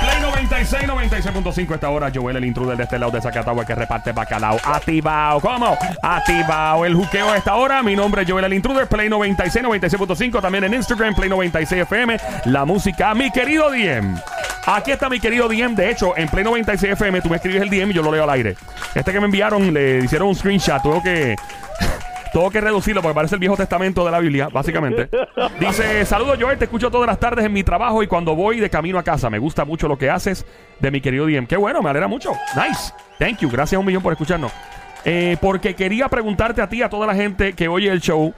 Play 96, 96.5 esta hora. Joel, el intruder de este lado de Zacatagua que reparte bacalao. Atibao. ¿Cómo? Atibao. El juqueo a esta hora. Mi nombre es Joel, el intruder. Play 96, 96.5. También en Instagram, Play 96 FM. La música, mi querido Diem. Aquí está mi querido DM. De hecho, en Play 96 FM tú me escribes el DM y yo lo leo al aire. Este que me enviaron, le hicieron un screenshot. Tuvo que. Tengo que reducirlo porque parece el Viejo Testamento de la Biblia, básicamente. Dice, saludos Joel, te escucho todas las tardes en mi trabajo y cuando voy de camino a casa. Me gusta mucho lo que haces de mi querido DM. Qué bueno, me alegra mucho. Nice. Thank you. Gracias un millón por escucharnos. Eh, porque quería preguntarte a ti, a toda la gente que oye el show,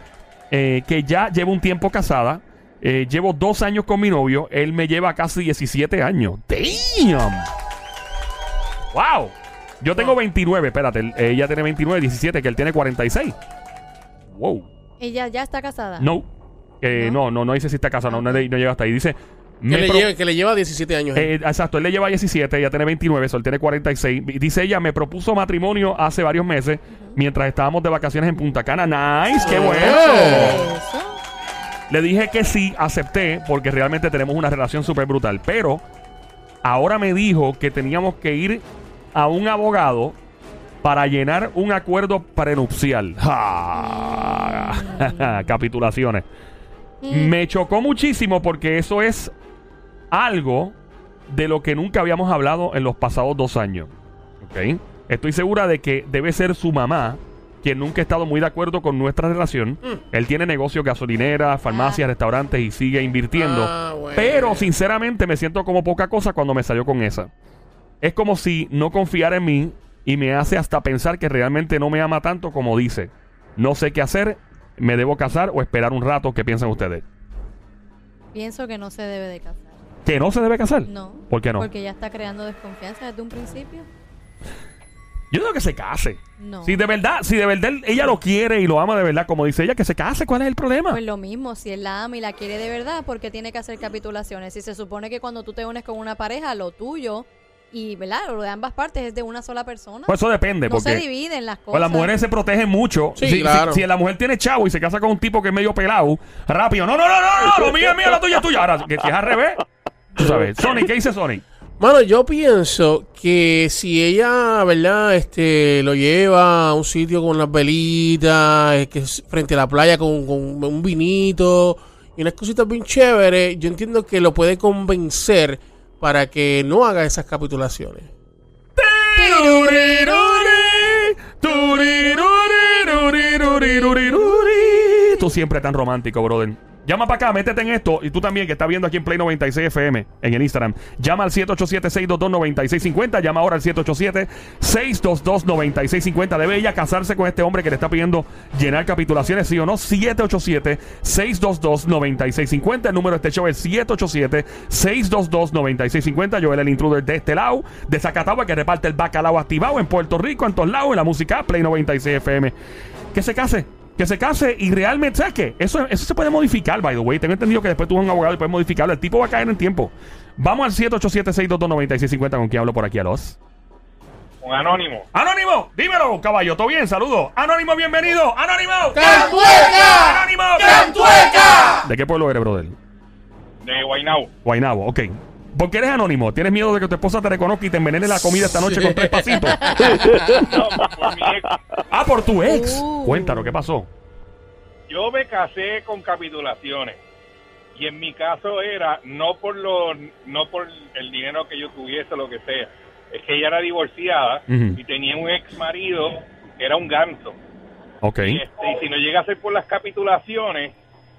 eh, que ya llevo un tiempo casada. Eh, llevo dos años con mi novio. Él me lleva casi 17 años. ¡Damn! ¡Wow! Yo tengo 29, espérate. Ella tiene 29, 17, que él tiene 46. ¡Wow! Ella ya está casada. No. Eh, no, no, no dice si está casada, no, no, le- no llega hasta ahí. Dice. Que me le, pro- lleva, que le lleva 17 años. eh, exacto, él le lleva 17, ella tiene 29, so él tiene 46. Y Dice ella, me propuso matrimonio hace varios meses mientras estábamos de vacaciones en Punta Cana. Nice, qué bueno. Eso. Le dije que sí, acepté, porque realmente tenemos una relación súper brutal. Pero ahora me dijo que teníamos que ir a un abogado para llenar un acuerdo prenupcial. Ja. Capitulaciones. Me chocó muchísimo porque eso es algo de lo que nunca habíamos hablado en los pasados dos años. ¿Ok? Estoy segura de que debe ser su mamá quien nunca ha estado muy de acuerdo con nuestra relación. Él tiene negocios, gasolineras, farmacias, Ah. restaurantes y sigue invirtiendo. Ah, bueno. Pero sinceramente me siento como poca cosa cuando me salió con esa. Es como si no confiara en mí y me hace hasta pensar que realmente no me ama tanto como dice. No sé qué hacer, me debo casar o esperar un rato. ¿Qué piensan ustedes? Pienso que no se debe de casar. ¿Que no se debe casar? No. ¿Por qué no? Porque ya está creando desconfianza desde un principio. Yo digo que se case. No. Si de verdad, si de verdad ella lo quiere y lo ama de verdad, como dice ella, que se case, ¿cuál es el problema? Pues lo mismo, si él la ama y la quiere de verdad, porque tiene que hacer capitulaciones? Si se supone que cuando tú te unes con una pareja, lo tuyo y, ¿verdad? Lo de ambas partes es de una sola persona. Pues eso depende, no se porque dividen las cosas. pues las mujeres se protegen mucho. Sí, si, claro. si- si la mujer tiene chavo y se casa con un tipo que es medio pelado, rápido, no, no, no, no, no, lo mío es mío, lo tuyo es tuyo. Ahora, que si es al revés, tú sabes. Sonic, ¿qué dice Sonic? Mano, yo pienso que si ella, ¿verdad? Este, lo lleva a un sitio con las velitas, que es frente a la playa con, con un vinito y unas cositas bien chéveres, yo entiendo que lo puede convencer para que no haga esas capitulaciones. Tú siempre tan romántico, brother. Llama para acá, métete en esto. Y tú también, que estás viendo aquí en Play 96 FM, en el Instagram. Llama al 787-622-9650. Llama ahora al 787-622-9650. Debe ella casarse con este hombre que le está pidiendo llenar capitulaciones, sí o no. 787-622-9650. El número de este show es 787-622-9650. Joel, el intruder de este lado, de Zacatagua, que reparte el bacalao activado en Puerto Rico, en todos lados, en la música Play 96 FM. Que se case. Que se case y realmente, ¿sabes qué? Eso, eso se puede modificar, by the way. Tengo entendido que después tú eres un abogado y puedes modificarlo. El tipo va a caer en tiempo. Vamos al 787-622-9650 con quien hablo por aquí a los. Un anónimo. Anónimo, dímelo, caballo. ¿Todo bien? Saludos. Anónimo, bienvenido. Anónimo. ¡Cantueca! Anónimo. ¡Cantueca! ¿De qué pueblo eres, brother? De Guaynabo. Guaynabo, ok. ¿Por qué eres anónimo? ¿Tienes miedo de que tu esposa te reconozca y te envenene la comida esta noche con tres pasitos? No, por mi ex. ah, por tu ex. Uh. Cuéntanos, ¿qué pasó? Yo me casé con capitulaciones. Y en mi caso era no por lo, no por el dinero que yo tuviese, lo que sea. Es que ella era divorciada y tenía un ex marido que era un ganso. Ok. Y, este, y si no llega a ser por las capitulaciones,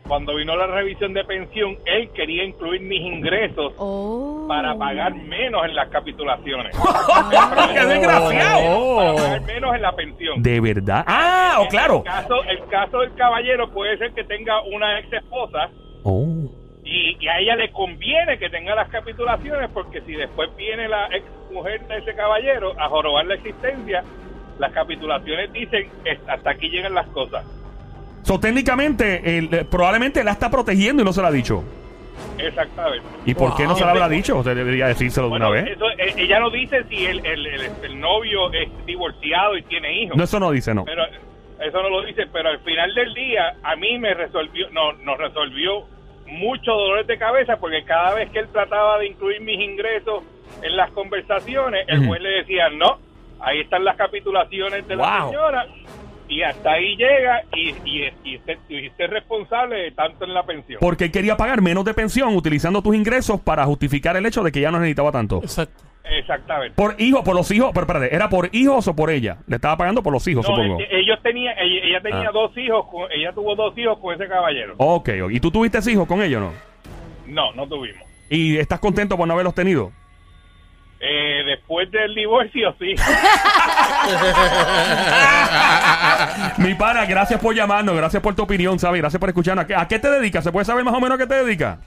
cuando vino la revisión de pensión, él quería incluir mis ingresos Oh. para pagar menos en las capitulaciones. ¡Qué desgraciado! Para pagar menos en la pensión. De verdad. Ah, oh, claro. El caso, el caso del caballero puede ser que tenga una ex esposa Oh. y, y a ella le conviene que tenga las capitulaciones porque si después viene la ex mujer de ese caballero a jorobar la existencia, las capitulaciones dicen "Es- hasta aquí llegan las cosas. So, técnicamente, él, eh, probablemente la está protegiendo y no se la ha dicho. Exactamente. ¿Y por qué no se la habrá dicho? Usted debería decírselo de una vez. eso, eh, ella no dice si el, el, el- el novio es divorciado y tiene hijos. No, eso no dice, no. Pero, eso no lo dice, pero al final del día a mí me resolvió, no, nos resolvió muchos dolores de cabeza porque cada vez que él trataba de incluir mis ingresos en las conversaciones, el juez le decía, no, ahí están las capitulaciones de la señora y hasta ahí llega y, y, y, y ser responsable de tanto en la pensión. Porque él quería pagar menos de pensión utilizando tus ingresos para justificar el hecho de que ya no necesitaba tanto. Exacto. Exactamente. Por hijos, por los hijos, pero espérate, ¿era por hijos o por ella? Le estaba pagando por los hijos, No, supongo. e- ellos tenían, ella, ella tenía Ah. dos hijos, con- ella tuvo dos hijos con ese caballero. Ok, ok. ¿y tú tuviste hijos con ellos o no? No, no tuvimos. ¿Y estás contento por no haberlos tenido? Eh, después del divorcio, sí. Mi pana, gracias por llamarnos, gracias por tu opinión, ¿sabes? Gracias por escucharnos. ¿A qué, a qué te dedicas? ¿Se puede saber más o menos a qué te dedicas?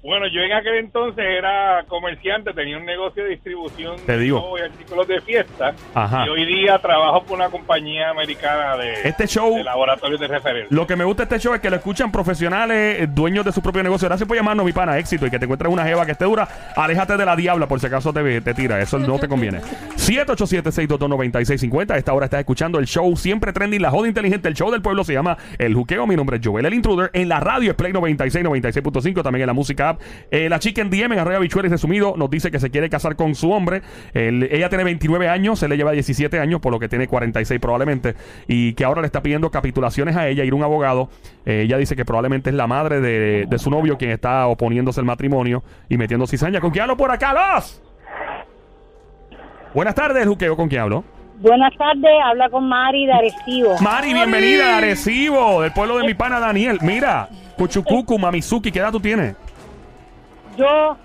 Bueno, yo en aquel entonces era comerciante, tenía un negocio de distribución Te de digo. y artículos de fiesta. Ajá. Y hoy día trabajo por una compañía americana de, Este show- de laboratorios de referencia. Lo que me gusta de este show es que lo escuchan profesionales, eh, dueños de su propio negocio. Gracias por llamarnos, mi pana. Éxito y que te encuentres una jeva que esté dura. Aléjate de la diabla por si acaso te, te tira. Eso no te conviene. 787-622-9650. A esta hora estás escuchando el show siempre trending, la joda inteligente. El show del pueblo se llama El Juqueo. Mi nombre es Joel el Intruder. En la radio es Play 96, 96.5. También en la música app. Eh, la chica en DM en Arroyo Bichuelas resumido nos dice que se quiere casar con su hombre. Ella tiene 29 años, él le lleva 17 años, por lo que tiene 46 probablemente. Y que ahora le está pidiendo capitulaciones a ella, ir a un abogado. Eh, ella dice que probablemente es la madre de, de su novio quien está oponiéndose al matrimonio y metiendo cizaña. ¿Con quién hablo por acá, los? Buenas tardes, Juqueo. ¿Con quién hablo? Buenas tardes, habla con Mari de Arecibo. Mari, bienvenida a Arecibo, del pueblo de mi pana Daniel. Mira, Cuchucucu, Mamizuki, ¿qué edad tú tienes? Yo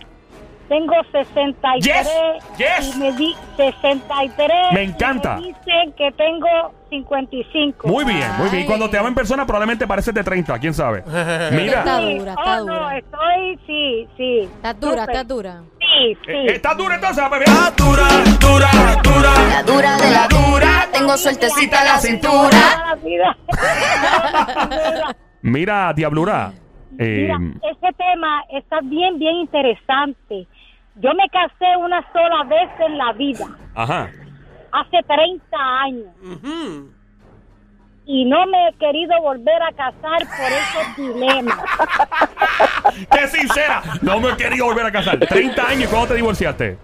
tengo 63 Yes, yes. y me di 63. Me encanta. y me dicen que tengo 55. Muy bien, muy bien. Ay. Cuando te amo en persona probablemente pareces de 30, quién sabe. Mira, Está dura, está oh, dura. no, estoy, sí, sí. Estás dura, estás dura. Sí, sí. eh, ¿estás dura entonces, bebé? dura, dura, dura. La dura de la dura. Tengo sueltecita la cintura. Vida. Mira, Diablura. Eh, Mira, este tema está bien, bien interesante. Yo me casé una sola vez en la vida, ajá. hace 30 años. Ujú. y no me he querido volver a casar por esos dilemas. ¡Qué sincera! No me he querido volver a casar. 30 años, ¿y cuándo te divorciaste?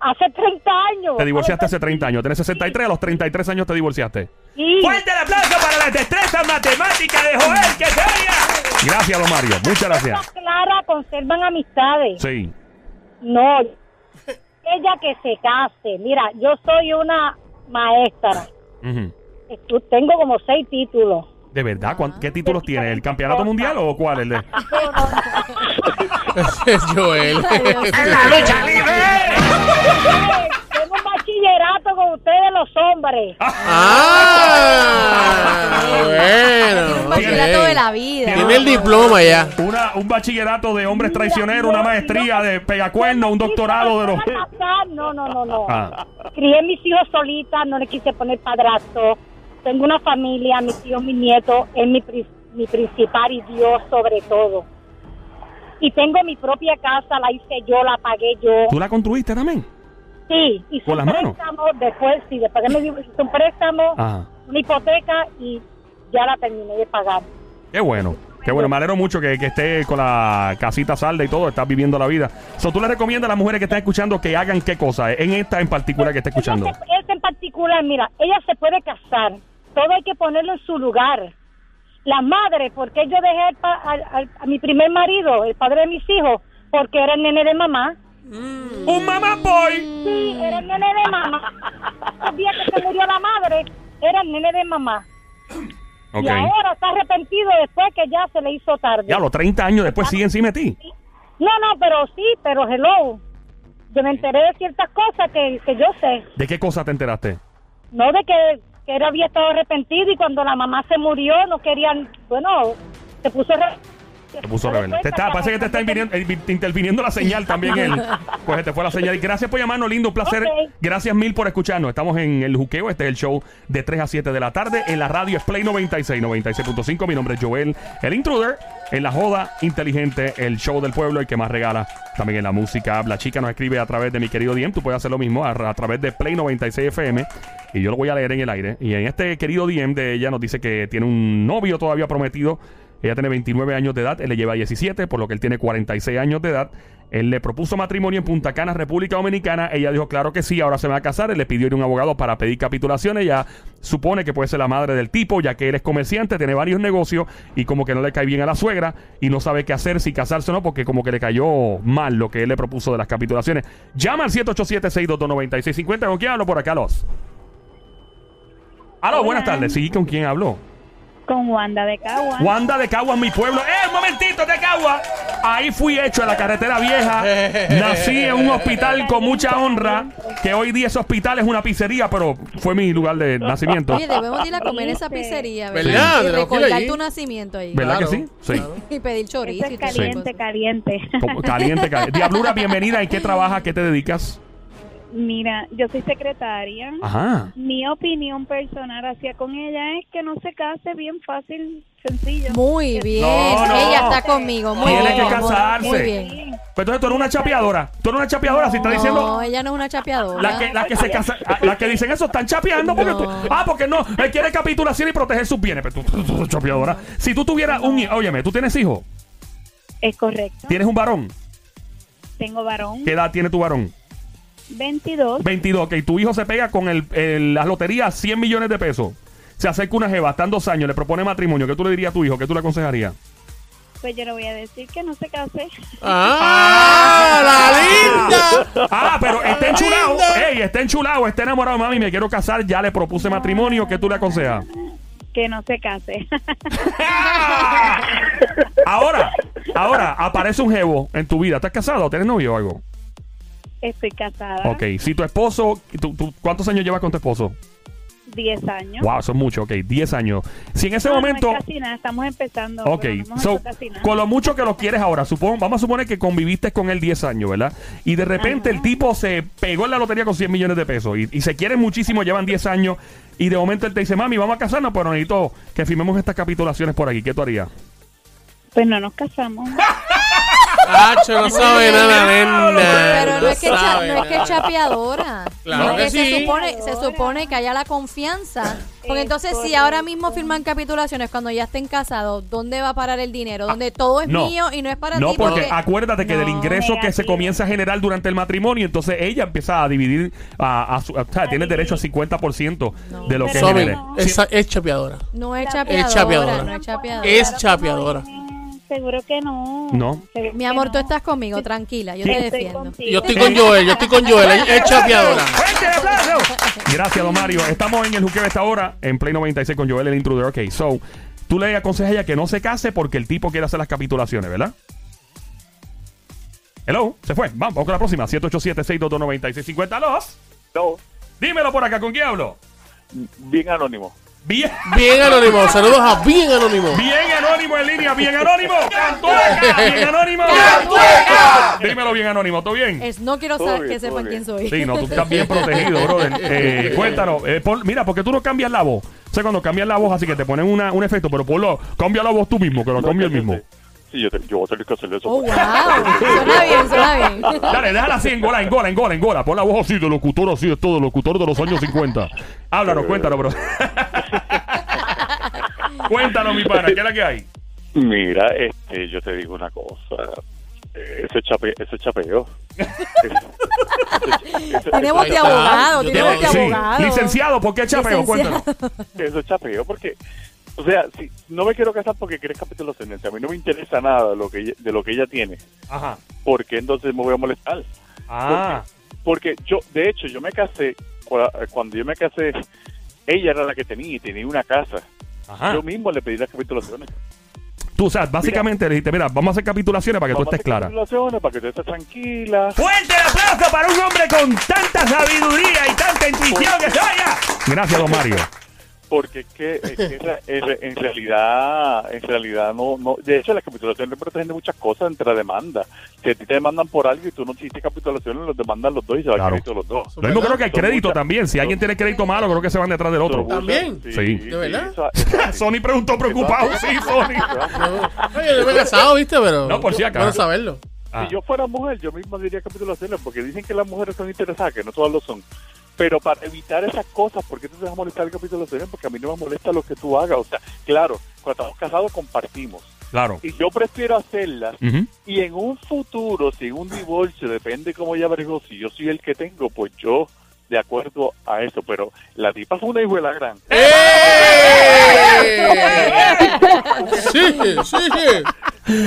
Hace 30 años. Te divorciaste hace 30 años. Tienes 63, a los 33 años te divorciaste. Sí. ¡Fuerte el aplauso para las destrezas matemáticas de Joel! ¡Que se oiga! Gracias, don Mario. Muchas gracias. Clara, conservan amistades. Sí. No. Ella que se case. Mira, yo soy una maestra. Ujú. Estu- Tengo como seis títulos. ¿De verdad? ¿Cuán- ¿Qué títulos tiene? ¿El campeonato mundial o cuál? El de... Es Joel. lucha libre! Tengo un bachillerato con ustedes los hombres. ah. Bachillerato de la vida. Tiene el diploma ya. Una, un bachillerato de hombres traicioneros, una maestría de pegacuerno, un doctorado de los... No, no, no, no. Ah. Crié mis hijos solita, no le quise poner padrastro. Tengo una familia, mis hijos, mis nietos, es mi, pri- mi principal y Dios sobre todo. Y tengo mi propia casa, la hice yo, la pagué yo. ¿Tú la construiste también? Sí, hice ¿Con un las manos? préstamo, después, sí, después que me hice un préstamo, Ajá. una hipoteca y ya la terminé de pagar. Qué bueno. Qué bueno, me alegro mucho que, que esté con la casita salda y todo, estás viviendo la vida. So, ¿Tú le recomiendas a las mujeres que están escuchando que hagan qué cosa? En esta en particular que está escuchando. Esta en particular, mira, ella se puede casar. Todo hay que ponerlo en su lugar. La madre, porque yo dejé al pa- al- al- a mi primer marido, el padre de mis hijos, porque era el nene de mamá. ¡Un mamá boy! Sí, era el nene de mamá. El día que se murió la madre, era el nene de mamá. Y ahora está arrepentido después que ya se le hizo tarde. Ya, los 30 años después sigue encima de ti. No, no, pero sí, pero hello. Yo me enteré de ciertas cosas que, que yo sé. ¿De qué cosa te enteraste? No de que, que él había estado arrepentido y cuando la mamá se murió no querían, bueno, se puso re- Se puso rebelde. Te está, parece que te está eh, interviniendo la señal también. él. Pues te fue la señal. Y gracias por llamarnos, lindo, un placer. Gracias mil por escucharnos. Estamos en el juqueo. Este es el show de 3 a 7 de la tarde. En la radio es Play 96, 96.5. Mi nombre es Joel, el intruder. En la joda inteligente, el show del pueblo, el que más regala. También en la música. La chica nos escribe a través de mi querido DM. Tú puedes hacer lo mismo a, a través de Play 96 FM. Y yo lo voy a leer en el aire. Y en este querido DM de ella nos dice que tiene un novio todavía prometido. Ella tiene 29 años de edad, él le lleva 17, por lo que él tiene 46 años de edad. Él le propuso matrimonio en Punta Cana, República Dominicana. Ella dijo, claro que sí, ahora se va a casar. Él le pidió ir a un abogado para pedir capitulación. Ella supone que puede ser la madre del tipo, ya que él es comerciante, tiene varios negocios y como que no le cae bien a la suegra y no sabe qué hacer, si casarse o no, porque como que le cayó mal lo que él le propuso de las capitulaciones. Llama al 787-622-9650. ¿Con quién hablo por acá, Los? Aló, buenas tardes. Sí, ¿con quién hablo? Con Wanda de Cagua. Wanda de Cagua, mi pueblo. ¡Eh, un momentito de Cagua! Ahí fui hecho en la carretera vieja. Nací en un hospital con mucha honra. Que hoy día ese hospital es una pizzería, pero fue mi lugar de nacimiento. Oye, debemos ir a comer esa pizzería, ¿verdad? ¿Verdad? Y recordar tu nacimiento ahí. ¿Verdad Claro, que sí? Sí. claro. Y pedir chorizo es caliente, caliente. Como Caliente, caliente. Diablura, bienvenida. ¿En qué trabajas? ¿Qué te dedicas? Mira, yo soy secretaria. Ajá. Mi opinión personal hacia con ella es que no se case bien fácil, sencillo. Muy bien. No, no. Ella está conmigo. Muy Tiene bien. que casarse. Muy bien. Sí. Pues entonces tú eres una chapeadora. Tú eres una chapeadora. Si está diciendo. No, ella no es una chapeadora. Las que, las que se casan, ah, las que dicen eso están chapeando porque tú, ah, porque no, él quiere capitulación y proteger sus bienes. Pero tú, tú- tú eres chapeadora. Si tú tuvieras un, óyeme, tú tienes hijos, Es correcto. tienes un varón. Tengo varón, ¿Qué edad tiene tu varón? 22. 22. Ok, tu hijo se pega con el, el- las loterías 100 millones de pesos. Se acerca una jeva, están dos años, le propone matrimonio. ¿Qué tú le dirías a tu hijo? ¿Qué tú le aconsejarías? Pues yo le voy a decir que no se case. ¡Ah! ¡La linda! Ah, pero está enchulado. Ey, está enchulado, está enamorado, mami. Me quiero casar, ya le propuse matrimonio. ¿Qué tú le aconsejas? Que no se case. Ahora, ahora, aparece un jevo en tu vida. ¿Estás casado? ¿Tienes novio o algo? Estoy casada. Ok, si tu esposo, tú- tú- ¿cuántos años llevas con tu esposo? 10 años. Wow, eso es mucho, ok, 10 años. Si en ese No, no momento, es casi nada, estamos empezando. ok, no so, hecho casi nada. con lo mucho que lo quieres ahora, supon, vamos a suponer que conviviste con él 10 años, ¿verdad? Y de repente el tipo se pegó en la lotería con 100 millones de pesos y, y se quieren muchísimo, llevan 10 años y de momento él te dice, mami, vamos a casarnos, pero necesito que firmemos estas capitulaciones por aquí. ¿Qué tú harías? Pues no nos casamos. Hacho, no sabe nada, nena. Pero no es que, cha- no es que es chapeadora. Claro No, es que que se sí. supone, se supone que haya la confianza. Porque Es entonces, si ahora mismo firman capitulaciones cuando ya estén casados, ¿dónde va a parar el dinero? Donde todo es No. mío y no es para No, ti. porque acuérdate que del No. ingreso que se Negativo. comienza a generar durante el matrimonio, entonces ella empieza a dividir, a, a su- o sea, tiene derecho al 50% de lo que Pero genere. no. esa es chapeadora. No es Es chapeadora. chapeadora. No es chapeadora. Es chapeadora. Seguro que no. No. Seguro Mi amor, no. tú estás conmigo, tranquila, yo te Estoy defiendo. contigo. Yo estoy con Joel, yo estoy con Joel. Es es chapeadora. ¡Fuerte el aplauso! Gracias, don Mario. Estamos en el juqueo esta hora, en Play 96 con Joel, el intruder. Ok, so, tú le aconsejas a ella que no se case porque el tipo quiere hacer las capitulaciones, ¿verdad? Hello, se fue. Vamos, vamos con la próxima. 787-622-9650. Los. No, Dímelo por acá, ¿con quién hablo? bien anónimo. Bien. Bien anónimo. Saludos a Bien anónimo. Bien anónimo en línea, bien anónimo. ¡Cantueca! Bien anónimo. Dímelo bien anónimo, ¿todo bien? Es, no quiero saber bien, que sepan quién soy. Sí, no, tú estás bien protegido, brother. Eh, cuéntanos, eh, mira, porque tú no cambias la voz. O sea, cuando cambias la voz, así que te ponen una, un efecto, pero ponlo, cambia la voz tú mismo, que lo cambie el mismo. Sí, yo, te- yo voy a tener que hacer eso. Oh, wow. Suena bien, suena bien. Dale, déjala así, en gola, en gola, en gola, en gola. Pon la voz así de locutor, así de todo, locutor de los años 50. Háblanos, cuéntanos, bro. cuéntanos, mi pana, ¿qué es la que hay? Mira, este, yo te digo una cosa. Eh, Ese, chape, ese chapeo. Ahí de abogado, Yo tiene te- voz de Sí, abogado. licenciado, ¿por qué chapeo? Licenciado. Cuéntanos. Eso es chapeo porque, o sea, si no me quiero casar porque quieres capitulaciones, a mí no me interesa nada de lo que ella, de lo que ella tiene, Ajá. ¿por qué entonces me voy a molestar? Ah, Porque yo, de hecho, yo me casé, cuando yo me casé, ella era la que tenía y tenía una casa. ajá. Yo mismo le pedí las capitulaciones. Tú, o sea, básicamente le dijiste, mira, vamos a hacer capitulaciones para que tú estés clara. capitulaciones para que tú estés tranquila. Fuerte el aplauso para un hombre con tanta sabiduría y tanta intuición que se vaya. Gracias, don Mario. Porque es que, es que en, re- en re- en realidad en realidad no no de hecho las capitulaciones protegen de muchas cosas entre la demanda si a ti te demandan por algo y tú no hiciste capitulaciones los demandan los dos y se va Claro. crédito los dos Lo mismo creo que el crédito muchas- también. Si alguien tiene crédito malo, creo que se van detrás del otro. ¿También? Sí. ¿De verdad? Sony preguntó preocupado. Sí, Sony. No, yo me he casado, ¿viste? Pero. No, por si acaso. Bueno saberlo. Ah. Si yo fuera mujer, yo misma diría capitulaciones, porque dicen que las mujeres son interesadas, que no todas lo son. Pero para evitar esas cosas, ¿por qué tú te vas a molestar en capitulaciones? Porque a mí no me molesta lo que tú hagas. O sea, claro, cuando estamos casados compartimos. Claro. Y yo prefiero hacerlas. Y en un futuro, si en un divorcio, depende cómo ella bregó, si yo soy el que tengo, pues yo de acuerdo a eso. Pero la tipa fue una hijo de la gran. Sí, sí, sí.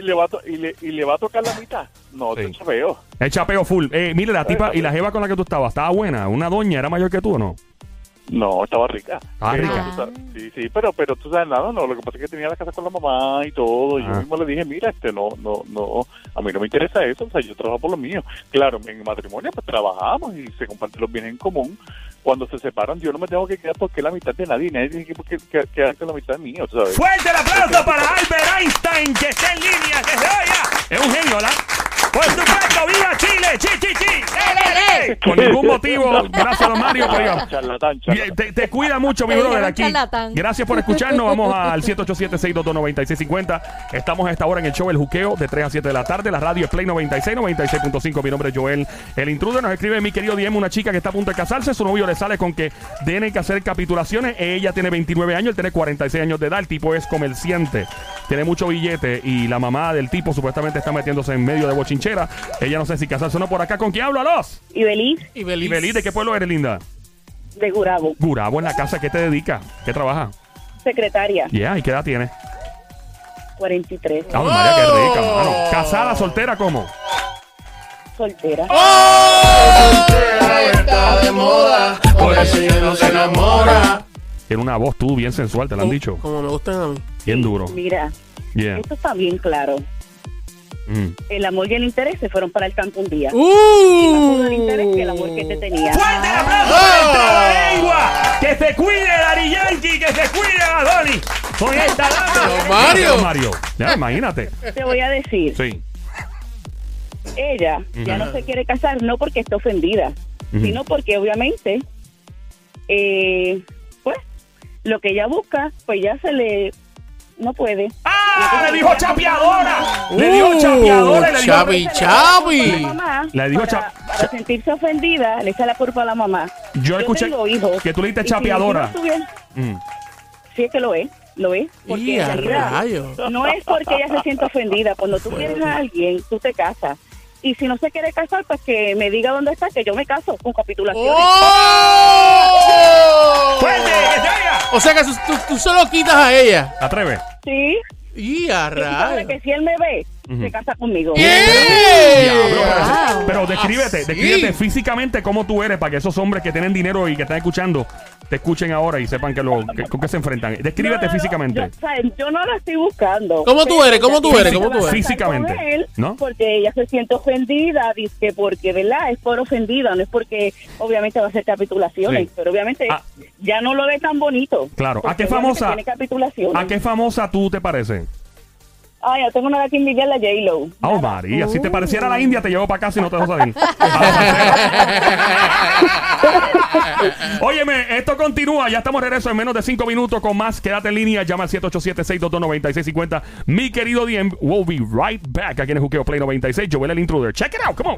Y le va a, y le, y le va a tocar la mitad. No, Sí. te chaveo. El chapeo full. Eh, mire, la tipa y la jeva con la que tú estabas, ¿estaba buena? ¿Una doña era mayor que tú o no? No, estaba rica. Estaba Pero rica. sabes- Sí, sí, pero, pero tú sabes nada, no. Lo que pasa es que tenía la casa con la mamá y todo. y Yo Ah. mismo le dije, mira, este, no, no, no, a mí no me interesa eso. O sea, yo trabajo por lo mío. Claro, en matrimonio pues trabajamos y se comparten los bienes en común. Cuando se separan, yo no me tengo que quedar porque es la mitad de nadie. Nadie tiene que que- que- quedar con la mitad mío, ¿sabes? Fuerte el aplauso para Albert Einstein, que está en línea desde hoy. Es un genio, ¿verdad? Por supuesto, viva Chile, chi, chi, chi. ¡Eh, eh, eh! Por ningún motivo, gracias a don Mario, Charlatán, charlatán. Te, te cuida mucho, mi brother, aquí. charlatán. Gracias por escucharnos. Vamos al 787-622-9650. Estamos a esta hora en el show El Juqueo de 3 a 7 de la tarde. La radio es Play 96, 96.5. Mi nombre es Joel. El intruder nos escribe mi querido Diem, una chica que está a punto de casarse. Su novio le sale con que tiene que hacer capitulaciones. Ella tiene 29 años, él tiene 46 años de edad. El tipo es comerciante, tiene mucho billete y la mamá del tipo supuestamente está metiéndose en medio de Ella no sé si casarse o no por acá. ¿Con quién hablo, Alos? Y Beliz Y Y Beliz. Belí, ¿de qué pueblo eres, linda? de Gurabo, Gurabo en la casa, ¿qué te dedica? ¿Qué trabaja? secretaria, Yeah, ¿y qué edad tiene? 43, Ave María, qué rica, mano. ¿Casada, soltera, cómo? soltera. Está de moda, por eso ella no se enamora. Tiene una voz tú bien sensual, te lo han dicho. Como me gustan a mí. Bien duro. Mira, Yeah. esto está bien claro. Mm. El amor y el interés se fueron para el campo un día. ¡Uh! El interés que el amor que te tenía. ¡Fuerte el aplauso para el! ¡Que se cuide Dari Yankee! ¡Que se cuide Adoni! Con esta dama. Mario. Mario. Ya, imagínate. Te voy a decir, Sí. ella ya no se quiere casar no porque está ofendida, Ujú. sino porque obviamente, eh, pues, lo que ella busca, pues ya se le, no puede. ¡Ah! ¡Le dijo chapeadora! ¡Le dijo Uh, chapeadora! y Le dijo... chapi. La Chavi. mamá, Le dijo para, sentirse ofendida, le echa la culpa a la mamá. Yo escuché tengo hijos, que tú le diste chapeadora. si Mm. sí es que lo es, lo es. Porque Y en a realidad rayos. no es porque ella se siente ofendida. Cuando tú quieres a alguien, tú te casas. Y si no se quiere casar, pues que me diga dónde está, que yo me caso con capitulaciones. ¡Oh! ¡Fuerte! ¡Que oiga! O sea que tú, solo quitas a ella. ¿Te atreves? Sí, Y a rayos. que si él me ve, se casa conmigo. ¡Eh! Diablo, pero, descríbete, sí. descríbete físicamente cómo tú eres para que esos hombres que tienen dinero y que están escuchando te escuchen ahora y sepan que lo, que- con qué se enfrentan. Descríbete No, no, no, físicamente. Yo, o sea, yo no la estoy buscando. ¿Cómo tú eres? ¿Cómo tú eres? ¿Cómo tú eres? Físicamente, él ¿no? Porque ella se siente ofendida, dice porque, ¿verdad? Es por ofendida, no es porque obviamente va a hacer capitulaciones, Sí. pero obviamente Ah. ya no lo ve tan bonito. Claro. ¿A qué famosa- Tiene capitulaciones. ¿A qué famosa tú te pareces? Ah, ya tengo una que envidiar la J-Lo. Oh, María, si te pareciera la India, te llevo para casa y no te dejo salir. Óyeme, esto continúa. Ya estamos de regreso en menos de 5 minutos con más. Quédate en línea. Llama al 787-622-9650. Mi querido Diem, we'll be right back aquí en el Juqueo Play 96. Joel el Intruder. Check it out. Come on.